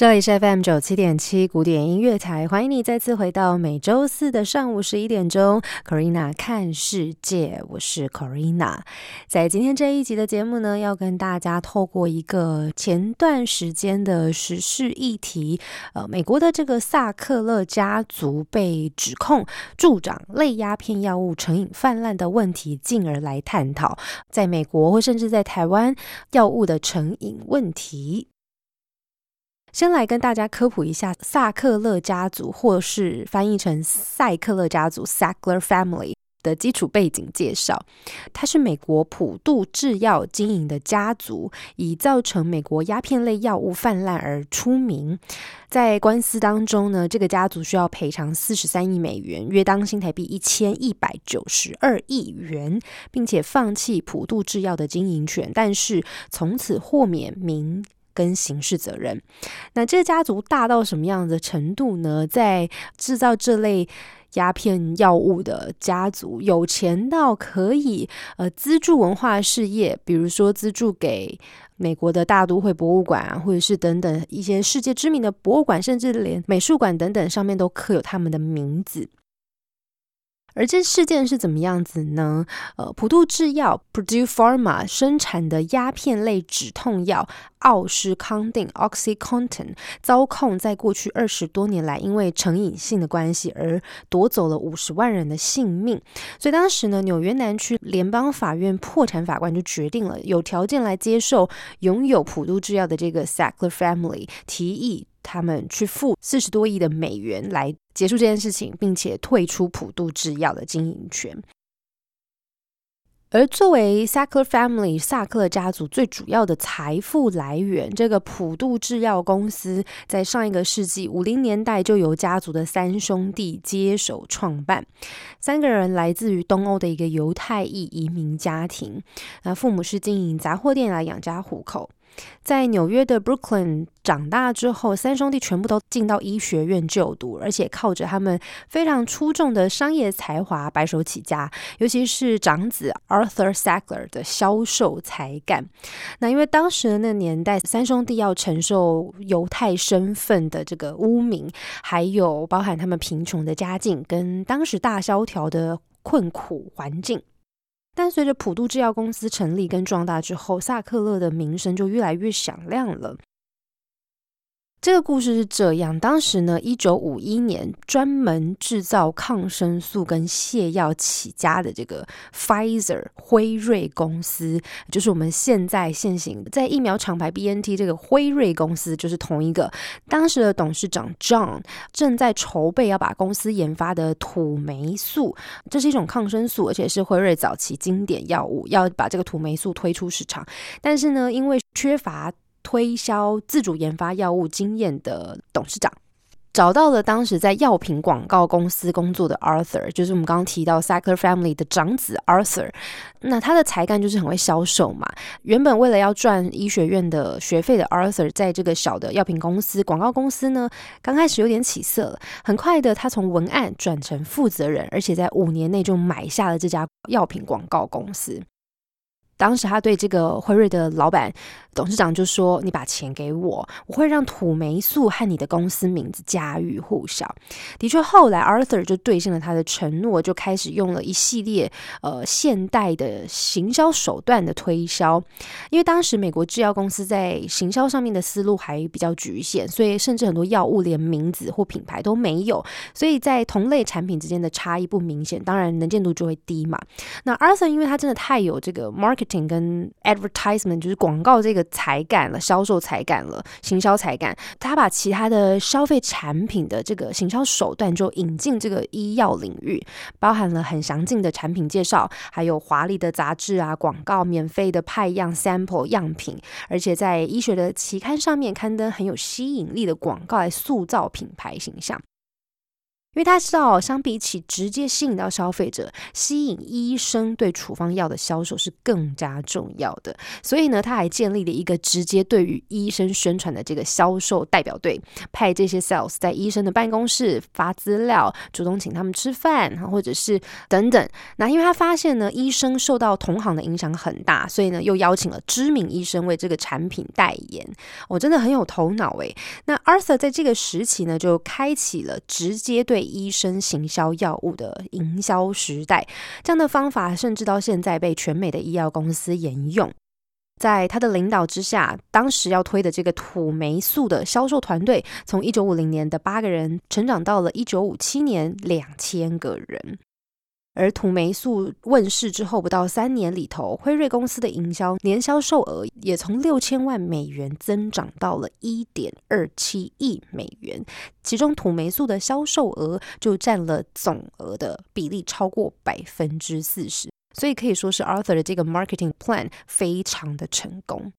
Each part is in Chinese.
这里是 FM 九七点七古典音乐台，欢迎你再次回到每周四的上午十一点钟，Corina 看世界，我是 Corina。在今天这一集的节目呢，要跟大家透过一个前段时间的时事议题，呃，美国的这个萨克勒家族被指控助长类鸦片药物成瘾泛滥的问题，进而来探讨在美国或甚至在台湾药物的成瘾问题。先来跟大家科普一下萨克勒家族，或是翻译成塞克勒家族 （Sackler Family） 的基础背景介绍。它是美国普渡制药经营的家族，以造成美国鸦片类药物泛滥而出名。在官司当中呢，这个家族需要赔偿四十三亿美元，约当新台币一千一百九十二亿元，并且放弃普渡制药的经营权，但是从此豁免名。跟刑事责任，那这个家族大到什么样的程度呢？在制造这类鸦片药物的家族，有钱到可以呃资助文化事业，比如说资助给美国的大都会博物馆啊，或者是等等一些世界知名的博物馆，甚至连美术馆等等上面都刻有他们的名字。而这事件是怎么样子呢？呃，普渡制药 （Purdue Pharma） 生产的鸦片类止痛药奥施康定 （Oxycontin） 遭控在过去二十多年来，因为成瘾性的关系而夺走了五十万人的性命。所以当时呢，纽约南区联邦法院破产法官就决定了，有条件来接受拥有普渡制药的这个 Sackler Family 提议。他们去付四十多亿的美元来结束这件事情，并且退出普渡制药的经营权。而作为 Sackler Family 萨克勒家族最主要的财富来源，这个普渡制药公司在上一个世纪五零年代就由家族的三兄弟接手创办。三个人来自于东欧的一个犹太裔移民家庭，那父母是经营杂货店来养家糊口。在纽约的 Brooklyn 长大之后，三兄弟全部都进到医学院就读，而且靠着他们非常出众的商业才华白手起家。尤其是长子 Arthur Sackler 的销售才干。那因为当时的那年代，三兄弟要承受犹太身份的这个污名，还有包含他们贫穷的家境跟当时大萧条的困苦环境。但随着普渡制药公司成立跟壮大之后，萨克勒的名声就越来越响亮了。这个故事是这样：当时呢，一九五一年，专门制造抗生素跟泻药起家的这个 Pfizer 辉瑞公司，就是我们现在现行在疫苗厂牌 BNT 这个辉瑞公司，就是同一个。当时的董事长 John 正在筹备要把公司研发的土霉素，这是一种抗生素，而且是辉瑞早期经典药物，要把这个土霉素推出市场。但是呢，因为缺乏推销自主研发药物经验的董事长，找到了当时在药品广告公司工作的 Arthur，就是我们刚刚提到 Sackler Family 的长子 Arthur。那他的才干就是很会销售嘛。原本为了要赚医学院的学费的 Arthur，在这个小的药品公司广告公司呢，刚开始有点起色了。很快的，他从文案转成负责人，而且在五年内就买下了这家药品广告公司。当时他对这个辉瑞的老板董事长就说：“你把钱给我，我会让土霉素和你的公司名字家喻户晓。”的确，后来 Arthur 就兑现了他的承诺，就开始用了一系列呃现代的行销手段的推销。因为当时美国制药公司在行销上面的思路还比较局限，所以甚至很多药物连名字或品牌都没有，所以在同类产品之间的差异不明显，当然能见度就会低嘛。那 Arthur 因为他真的太有这个 market 跟 advertisement 就是广告这个才干了，销售才干了，行销才干。他把其他的消费产品的这个行销手段就引进这个医药领域，包含了很详尽的产品介绍，还有华丽的杂志啊广告，免费的派样 sample 样品，而且在医学的期刊上面刊登很有吸引力的广告来塑造品牌形象。因为他知道，相比起直接吸引到消费者，吸引医生对处方药的销售是更加重要的。所以呢，他还建立了一个直接对于医生宣传的这个销售代表队，派这些 sales 在医生的办公室发资料，主动请他们吃饭，或者是等等。那因为他发现呢，医生受到同行的影响很大，所以呢，又邀请了知名医生为这个产品代言。我真的很有头脑诶。那 Arthur 在这个时期呢，就开启了直接对医生行销药物的营销时代，这样的方法甚至到现在被全美的医药公司沿用。在他的领导之下，当时要推的这个土霉素的销售团队，从一九五零年的八个人，成长到了一九五七年两千个人。而土霉素问世之后不到三年里头，辉瑞公司的营销年销售额也从六千万美元增长到了一点二七亿美元，其中土霉素的销售额就占了总额的比例超过百分之四十，所以可以说是 Arthur 的这个 marketing plan 非常的成功。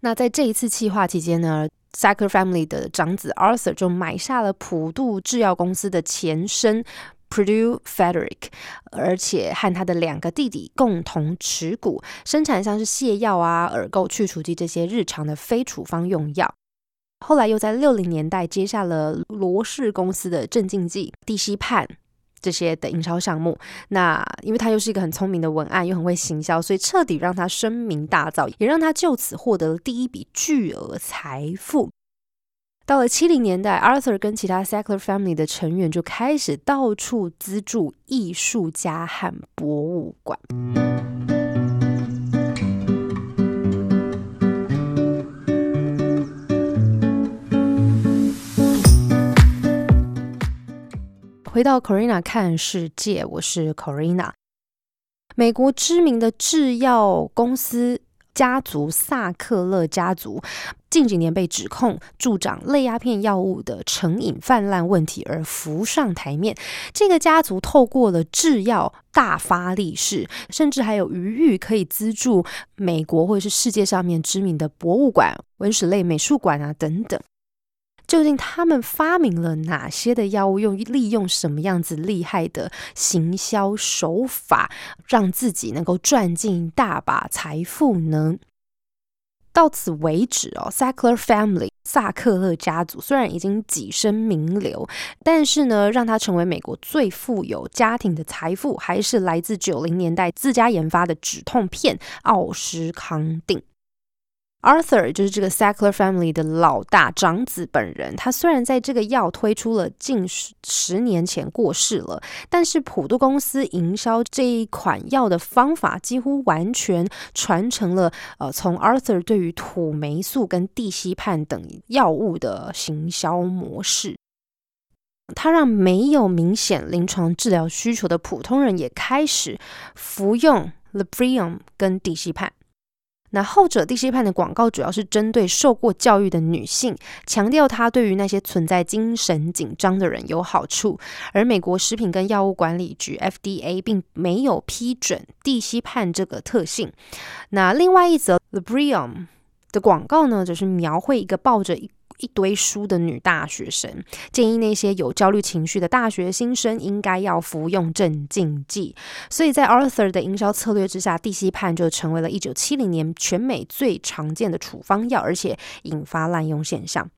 那在这一次企划期间呢？Sacker Family 的长子 Arthur 就买下了普渡制药公司的前身。Purdue Frederick，而且和他的两个弟弟共同持股，生产像是泻药啊、耳垢去除剂这些日常的非处方用药。后来又在六零年代接下了罗氏公司的镇静剂、地西泮这些的营销项目。那因为他又是一个很聪明的文案，又很会行销，所以彻底让他声名大噪，也让他就此获得了第一笔巨额财富。到了七零年代，Arthur 跟其他 Sackler Family 的成员就开始到处资助艺术家和博物馆。回到 Corina 看世界，我是 Corina。美国知名的制药公司。家族萨克勒家族近几年被指控助长类鸦片药物的成瘾泛滥问题而浮上台面。这个家族透过了制药大发利市，甚至还有余裕可以资助美国或者是世界上面知名的博物馆、文史类美术馆啊等等。究竟他们发明了哪些的药物？用利用什么样子厉害的行销手法，让自己能够赚进大把财富呢？到此为止哦，Sackler Family 萨克勒家族虽然已经跻身名流，但是呢，让他成为美国最富有家庭的财富，还是来自九零年代自家研发的止痛片奥施康定。Arthur 就是这个 Sackler Family 的老大长子本人。他虽然在这个药推出了近十十年前过世了，但是普渡公司营销这一款药的方法几乎完全传承了呃，从 Arthur 对于土霉素跟地西泮等药物的行销模式。他让没有明显临床治疗需求的普通人也开始服用 Librium 跟地西泮。那后者地西泮的广告主要是针对受过教育的女性，强调它对于那些存在精神紧张的人有好处。而美国食品跟药物管理局 FDA 并没有批准地西泮这个特性。那另外一则 Librium 的广告呢，则是描绘一个抱着一。一堆书的女大学生建议那些有焦虑情绪的大学新生应该要服用镇静剂，所以在 Arthur 的营销策略之下，地西泮就成为了一九七零年全美最常见的处方药，而且引发滥用现象。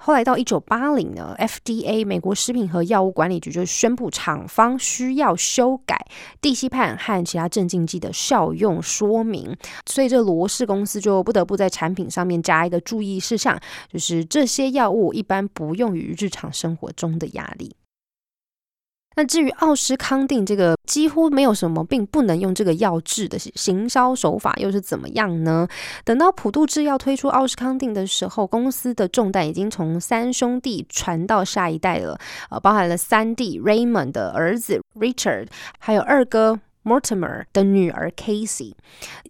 后来到一九八零呢，FDA 美国食品和药物管理局就宣布厂方需要修改地西泮和其他镇静剂的效用说明，所以这罗氏公司就不得不在产品上面加一个注意事项，就是这些药物一般不用于日常生活中的压力。那至于奥施康定这个几乎没有什么病不能用这个药治的行销手法又是怎么样呢？等到普渡制药推出奥施康定的时候，公司的重担已经从三兄弟传到下一代了，呃，包含了三弟 Raymond 的儿子 Richard，还有二哥。Mortimer 的女儿 Casey，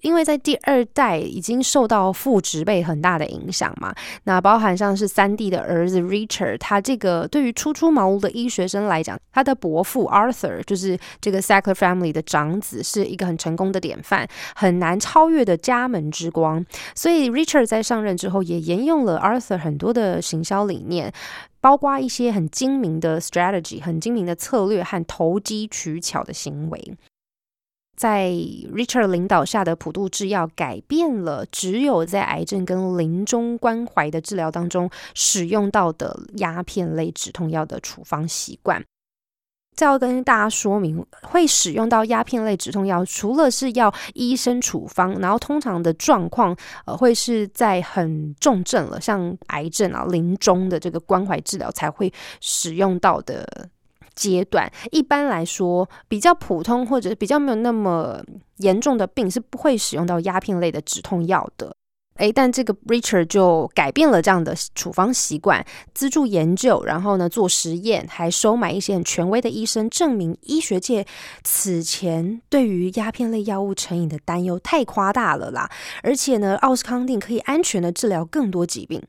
因为在第二代已经受到父职辈很大的影响嘛，那包含像是三弟的儿子 Richard，他这个对于初出茅庐的医学生来讲，他的伯父 Arthur 就是这个 Sackler family 的长子，是一个很成功的典范，很难超越的家门之光。所以 Richard 在上任之后，也沿用了 Arthur 很多的行销理念。包括一些很精明的 strategy、很精明的策略和投机取巧的行为，在 Richard 领导下的普渡制药改变了只有在癌症跟临终关怀的治疗当中使用到的鸦片类止痛药的处方习惯。再要跟大家说明，会使用到鸦片类止痛药，除了是要医生处方，然后通常的状况，呃，会是在很重症了，像癌症啊、临终的这个关怀治疗才会使用到的阶段。一般来说，比较普通或者比较没有那么严重的病，是不会使用到鸦片类的止痛药的。诶，但这个 Richard 就改变了这样的处方习惯，资助研究，然后呢做实验，还收买一些很权威的医生，证明医学界此前对于鸦片类药物成瘾的担忧太夸大了啦。而且呢，奥斯康定可以安全的治疗更多疾病。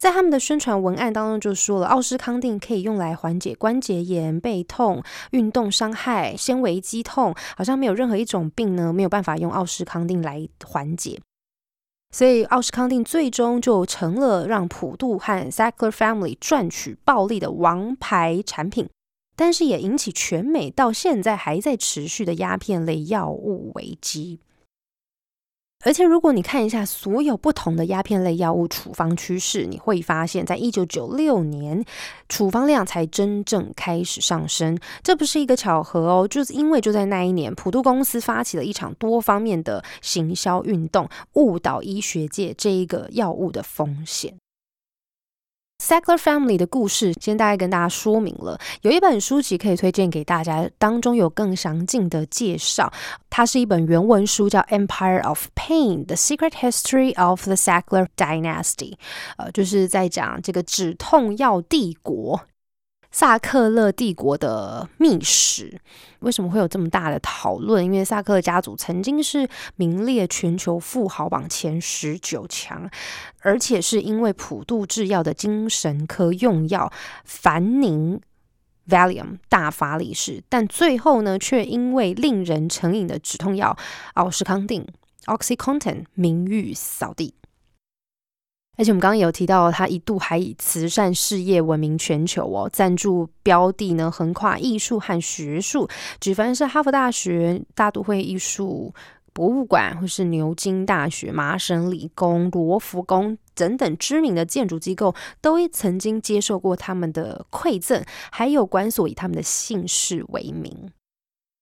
在他们的宣传文案当中就说了，奥斯康定可以用来缓解关节炎、背痛、运动伤害、纤维肌痛，好像没有任何一种病呢没有办法用奥斯康定来缓解。所以，奥斯康定最终就成了让普渡和 Sackler Family 赚取暴利的王牌产品，但是也引起全美到现在还在持续的鸦片类药物危机。而且，如果你看一下所有不同的鸦片类药物处方趋势，你会发现，在一九九六年，处方量才真正开始上升。这不是一个巧合哦，就是因为就在那一年，普渡公司发起了一场多方面的行销运动，误导医学界这一个药物的风险。Sackler Family 的故事，今天大概跟大家说明了。有一本书籍可以推荐给大家，当中有更详尽的介绍。它是一本原文书，叫《Empire of Pain: The Secret History of the Sackler Dynasty》。呃，就是在讲这个止痛药帝国。萨克勒帝国的秘史为什么会有这么大的讨论？因为萨克勒家族曾经是名列全球富豪榜前十九强，而且是因为普渡制药的精神科用药凡宁 （Valium） 大发利市，但最后呢，却因为令人成瘾的止痛药奥司康定 （Oxycontin） 名誉扫地。而且我们刚刚有提到，他一度还以慈善事业闻名全球哦，赞助标的呢横跨艺术和学术，举凡是哈佛大学、大都会艺术博物馆，或是牛津大学、麻省理工、罗浮宫等等知名的建筑机构，都曾经接受过他们的馈赠，还有管所以他们的姓氏为名。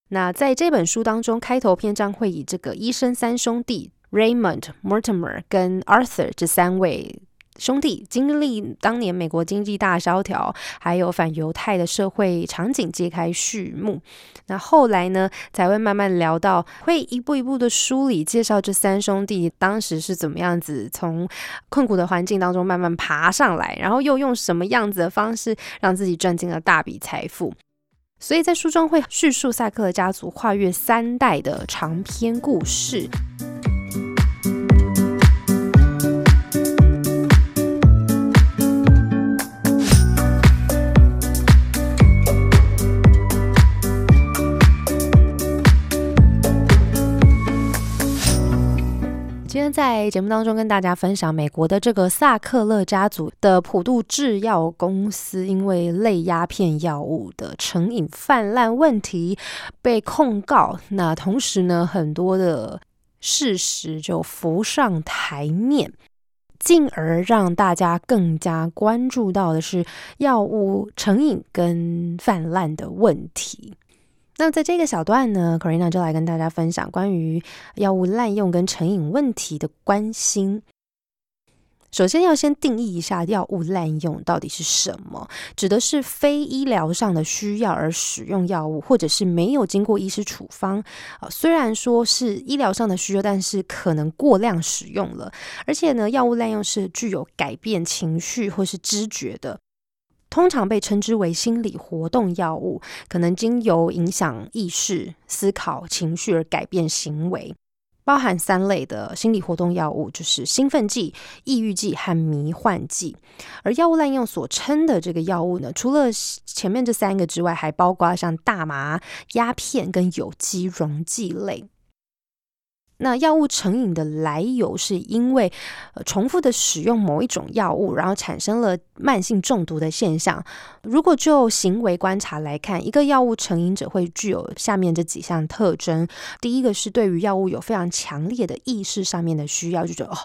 那在这本书当中，开头篇章会以这个医生三兄弟。Raymond Mortimer 跟 Arthur 这三位兄弟经历当年美国经济大萧条，还有反犹太的社会场景揭开序幕。那后来呢，才会慢慢聊到，会一步一步的梳理介绍这三兄弟当时是怎么样子从困苦的环境当中慢慢爬上来，然后又用什么样子的方式让自己赚进了大笔财富。所以在书中会叙述萨克的家族跨越三代的长篇故事。天在节目当中跟大家分享，美国的这个萨克勒家族的普渡制药公司，因为类鸦片药物的成瘾泛滥问题被控告。那同时呢，很多的事实就浮上台面，进而让大家更加关注到的是药物成瘾跟泛滥的问题。那在这个小段呢，Corina 就来跟大家分享关于药物滥用跟成瘾问题的关心。首先要先定义一下药物滥用到底是什么，指的是非医疗上的需要而使用药物，或者是没有经过医师处方啊。虽然说是医疗上的需要，但是可能过量使用了，而且呢，药物滥用是具有改变情绪或是知觉的。通常被称之为心理活动药物，可能经由影响意识、思考、情绪而改变行为。包含三类的心理活动药物，就是兴奋剂、抑郁剂和迷幻剂。而药物滥用所称的这个药物呢，除了前面这三个之外，还包括像大麻、鸦片跟有机溶剂类。那药物成瘾的来由，是因为呃重复的使用某一种药物，然后产生了慢性中毒的现象。如果就行为观察来看，一个药物成瘾者会具有下面这几项特征：第一个是对于药物有非常强烈的意识上面的需要，就觉得哦，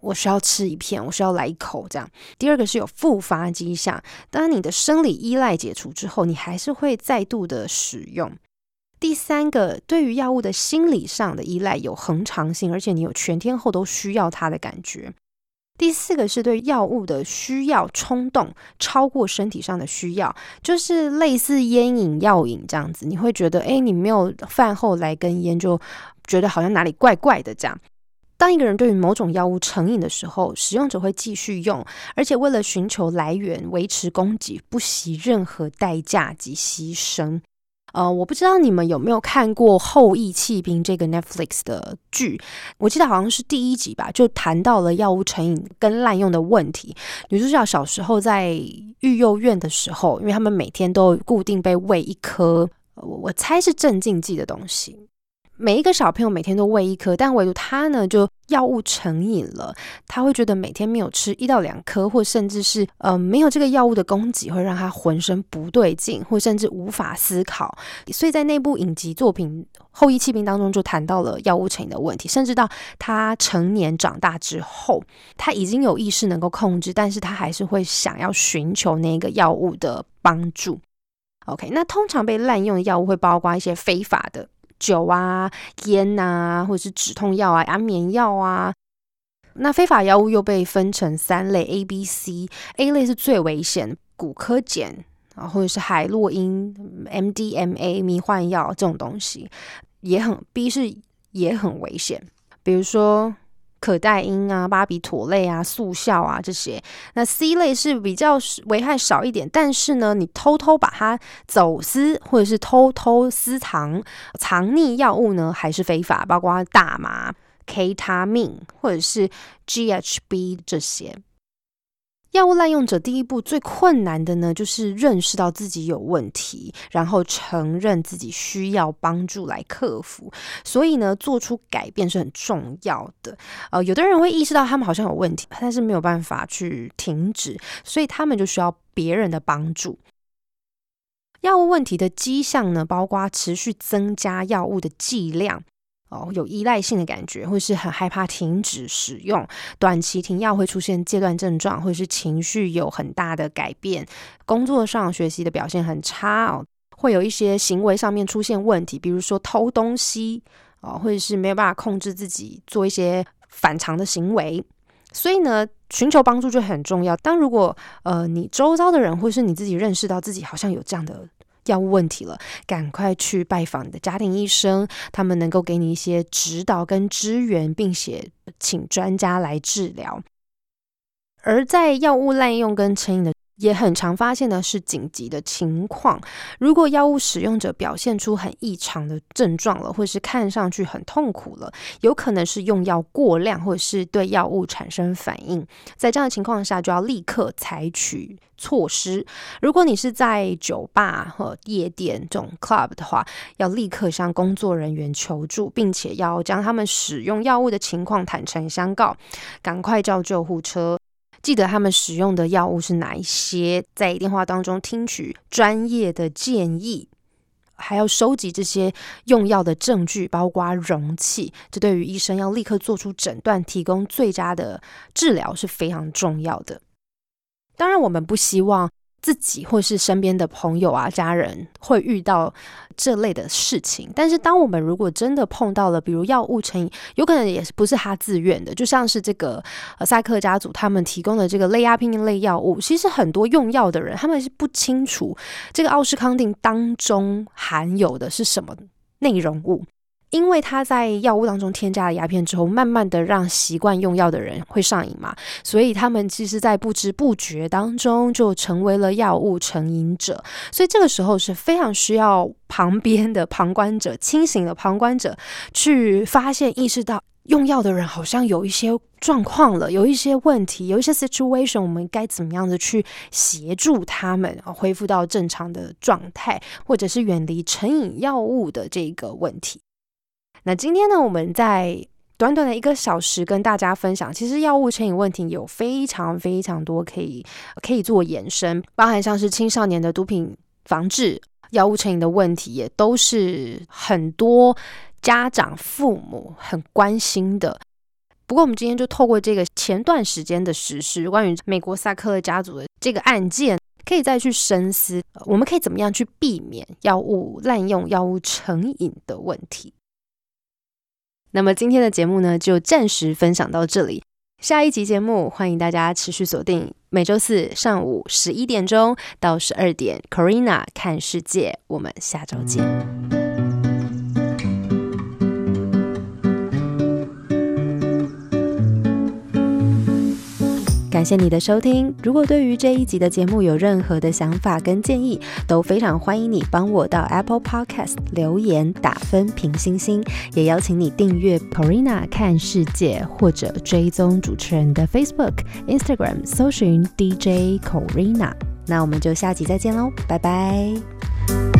我需要吃一片，我需要来一口这样；第二个是有复发迹象，当你的生理依赖解除之后，你还是会再度的使用。第三个，对于药物的心理上的依赖有恒长性，而且你有全天候都需要它的感觉。第四个是对药物的需要冲动超过身体上的需要，就是类似烟瘾、药瘾这样子，你会觉得，哎，你没有饭后来根烟，就觉得好像哪里怪怪的这样。当一个人对于某种药物成瘾的时候，使用者会继续用，而且为了寻求来源、维持供给，不惜任何代价及牺牲。呃，我不知道你们有没有看过《后羿弃兵》这个 Netflix 的剧，我记得好像是第一集吧，就谈到了药物成瘾跟滥用的问题。女主角小时候在育幼院的时候，因为他们每天都固定被喂一颗，我我猜是镇静剂的东西。每一个小朋友每天都喂一颗，但唯独他呢，就药物成瘾了。他会觉得每天没有吃一到两颗，或甚至是呃没有这个药物的供给，会让他浑身不对劲，或甚至无法思考。所以在那部影集作品《后羿弃兵》当中，就谈到了药物成瘾的问题。甚至到他成年长大之后，他已经有意识能够控制，但是他还是会想要寻求那个药物的帮助。OK，那通常被滥用的药物会包括一些非法的。酒啊、烟啊，或者是止痛药啊、安眠药啊，那非法药物又被分成三类：A、B、C。A 类是最危险，骨科碱啊，或者是海洛因、MDMA 迷幻药这种东西也很 B 是也很危险，比如说。可待因啊、巴比妥类啊、速效啊这些，那 C 类是比较危害少一点，但是呢，你偷偷把它走私或者是偷偷私藏藏匿药物呢，还是非法，包括大麻、K 他命或者是 GHB 这些。药物滥用者第一步最困难的呢，就是认识到自己有问题，然后承认自己需要帮助来克服。所以呢，做出改变是很重要的。呃，有的人会意识到他们好像有问题，但是没有办法去停止，所以他们就需要别人的帮助。药物问题的迹象呢，包括持续增加药物的剂量。哦，有依赖性的感觉，或是很害怕停止使用，短期停药会出现戒断症状，或者是情绪有很大的改变，工作上学习的表现很差哦，会有一些行为上面出现问题，比如说偷东西哦，或者是没有办法控制自己做一些反常的行为，所以呢，寻求帮助就很重要。当如果呃你周遭的人或是你自己认识到自己好像有这样的。药物问题了，赶快去拜访你的家庭医生，他们能够给你一些指导跟支援，并且请专家来治疗。而在药物滥用跟成瘾的。也很常发现的是紧急的情况，如果药物使用者表现出很异常的症状了，或是看上去很痛苦了，有可能是用药过量，或者是对药物产生反应。在这样的情况下，就要立刻采取措施。如果你是在酒吧和夜店这种 club 的话，要立刻向工作人员求助，并且要将他们使用药物的情况坦诚相告，赶快叫救护车。记得他们使用的药物是哪一些，在电话当中听取专业的建议，还要收集这些用药的证据，包括容器。这对于医生要立刻做出诊断、提供最佳的治疗是非常重要的。当然，我们不希望。自己或是身边的朋友啊、家人会遇到这类的事情，但是当我们如果真的碰到了，比如药物成瘾，有可能也是不是他自愿的，就像是这个呃赛克家族他们提供的这个类阿片类药物，其实很多用药的人他们是不清楚这个奥施康定当中含有的是什么内容物。因为他在药物当中添加了鸦片之后，慢慢的让习惯用药的人会上瘾嘛，所以他们其实，在不知不觉当中就成为了药物成瘾者。所以这个时候是非常需要旁边的旁观者、清醒的旁观者去发现、意识到用药的人好像有一些状况了，有一些问题，有一些 situation，我们该怎么样的去协助他们恢复到正常的状态，或者是远离成瘾药物的这个问题。那今天呢，我们在短短的一个小时跟大家分享，其实药物成瘾问题有非常非常多可以可以做延伸，包含像是青少年的毒品防治、药物成瘾的问题，也都是很多家长父母很关心的。不过，我们今天就透过这个前段时间的实施，关于美国萨克勒家族的这个案件，可以再去深思，我们可以怎么样去避免药物滥用、药物成瘾的问题。那么今天的节目呢，就暂时分享到这里。下一集节目，欢迎大家持续锁定每周四上午十一点钟到十二点，Corina 看世界。我们下周见。感谢你的收听。如果对于这一集的节目有任何的想法跟建议，都非常欢迎你帮我到 Apple Podcast 留言打分评星星，也邀请你订阅 Corina 看世界，或者追踪主持人的 Facebook、Instagram，搜寻 DJ Corina。那我们就下集再见喽，拜拜。